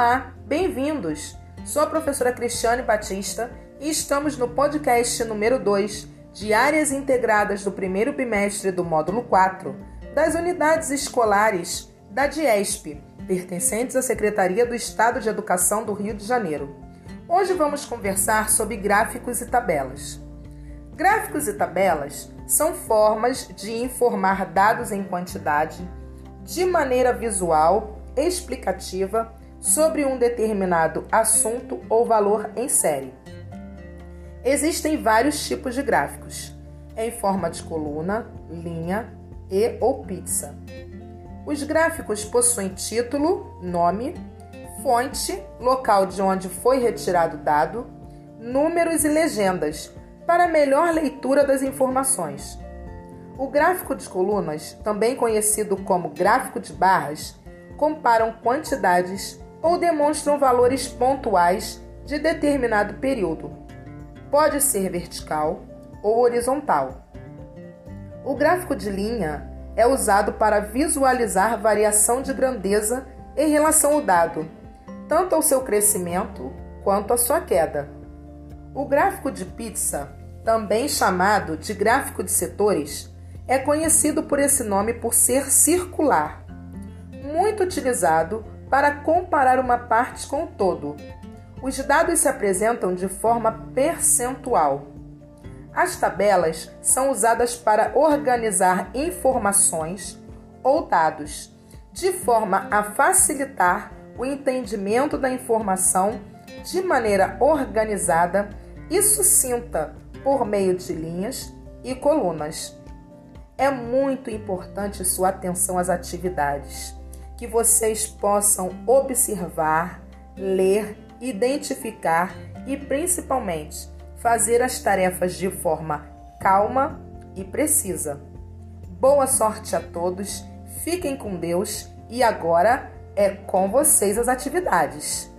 Olá, bem-vindos! Sou a professora Cristiane Batista e estamos no podcast número 2 de Áreas Integradas do primeiro bimestre do módulo 4 das unidades escolares da DIESP, pertencentes à Secretaria do Estado de Educação do Rio de Janeiro. Hoje vamos conversar sobre gráficos e tabelas. Gráficos e tabelas são formas de informar dados em quantidade de maneira visual, explicativa sobre um determinado assunto ou valor em série. Existem vários tipos de gráficos, em forma de coluna, linha e ou pizza. Os gráficos possuem título, nome, fonte, local de onde foi retirado o dado, números e legendas para melhor leitura das informações. O gráfico de colunas, também conhecido como gráfico de barras, comparam quantidades ou demonstram valores pontuais de determinado período. Pode ser vertical ou horizontal. O gráfico de linha é usado para visualizar variação de grandeza em relação ao dado, tanto ao seu crescimento quanto à sua queda. O gráfico de pizza, também chamado de gráfico de setores, é conhecido por esse nome por ser circular, muito utilizado para comparar uma parte com o todo. Os dados se apresentam de forma percentual. As tabelas são usadas para organizar informações ou dados, de forma a facilitar o entendimento da informação de maneira organizada e sucinta por meio de linhas e colunas. É muito importante sua atenção às atividades, que vocês possam observar, ler, identificar e principalmente fazer as tarefas de forma calma e precisa. Boa sorte a todos, fiquem com Deus e agora é com vocês as atividades.